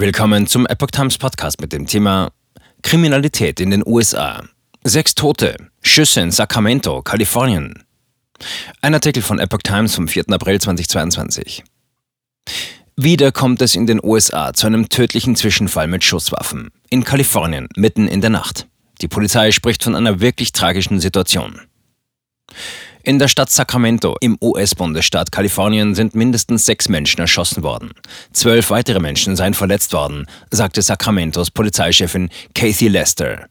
Willkommen zum Epoch Times Podcast mit dem Thema Kriminalität in den USA. Sechs Tote, Schüsse in Sacramento, Kalifornien. Ein Artikel von Epoch Times vom 4. April 2022. Wieder kommt es in den USA zu einem tödlichen Zwischenfall mit Schusswaffen. In Kalifornien, mitten in der Nacht. Die Polizei spricht von einer wirklich tragischen Situation. In der Stadt Sacramento im US-Bundesstaat Kalifornien sind mindestens sechs Menschen erschossen worden. Zwölf weitere Menschen seien verletzt worden, sagte Sacramentos Polizeichefin Kathy Lester.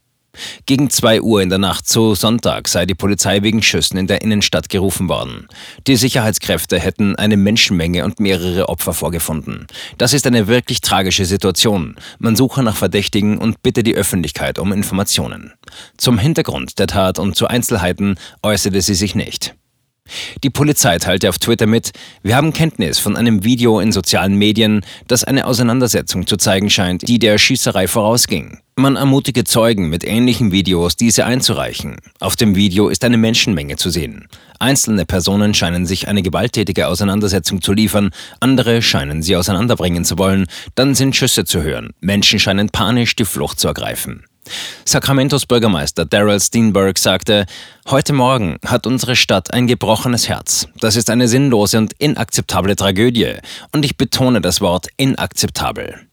Gegen 2 Uhr in der Nacht zu Sonntag sei die Polizei wegen Schüssen in der Innenstadt gerufen worden. Die Sicherheitskräfte hätten eine Menschenmenge und mehrere Opfer vorgefunden. Das ist eine wirklich tragische Situation. Man suche nach Verdächtigen und bitte die Öffentlichkeit um Informationen. Zum Hintergrund der Tat und zu Einzelheiten äußerte sie sich nicht. Die Polizei teilte auf Twitter mit, wir haben Kenntnis von einem Video in sozialen Medien, das eine Auseinandersetzung zu zeigen scheint, die der Schießerei vorausging. Man ermutige Zeugen mit ähnlichen Videos, diese einzureichen. Auf dem Video ist eine Menschenmenge zu sehen. Einzelne Personen scheinen sich eine gewalttätige Auseinandersetzung zu liefern, andere scheinen sie auseinanderbringen zu wollen, dann sind Schüsse zu hören. Menschen scheinen panisch die Flucht zu ergreifen. Sacramentos Bürgermeister Daryl Steenberg sagte, heute Morgen hat unsere Stadt ein gebrochenes Herz. Das ist eine sinnlose und inakzeptable Tragödie. Und ich betone das Wort inakzeptabel.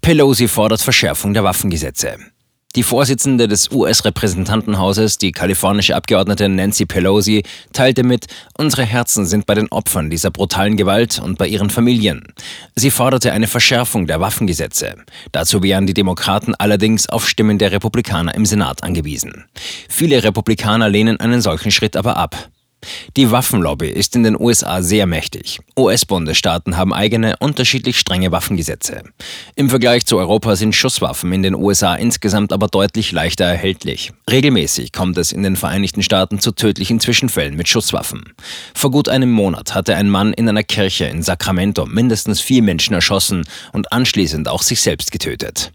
Pelosi fordert Verschärfung der Waffengesetze. Die Vorsitzende des US-Repräsentantenhauses, die kalifornische Abgeordnete Nancy Pelosi, teilte mit, unsere Herzen sind bei den Opfern dieser brutalen Gewalt und bei ihren Familien. Sie forderte eine Verschärfung der Waffengesetze. Dazu wären die Demokraten allerdings auf Stimmen der Republikaner im Senat angewiesen. Viele Republikaner lehnen einen solchen Schritt aber ab. Die Waffenlobby ist in den USA sehr mächtig. US-Bundesstaaten haben eigene, unterschiedlich strenge Waffengesetze. Im Vergleich zu Europa sind Schusswaffen in den USA insgesamt aber deutlich leichter erhältlich. Regelmäßig kommt es in den Vereinigten Staaten zu tödlichen Zwischenfällen mit Schusswaffen. Vor gut einem Monat hatte ein Mann in einer Kirche in Sacramento mindestens vier Menschen erschossen und anschließend auch sich selbst getötet.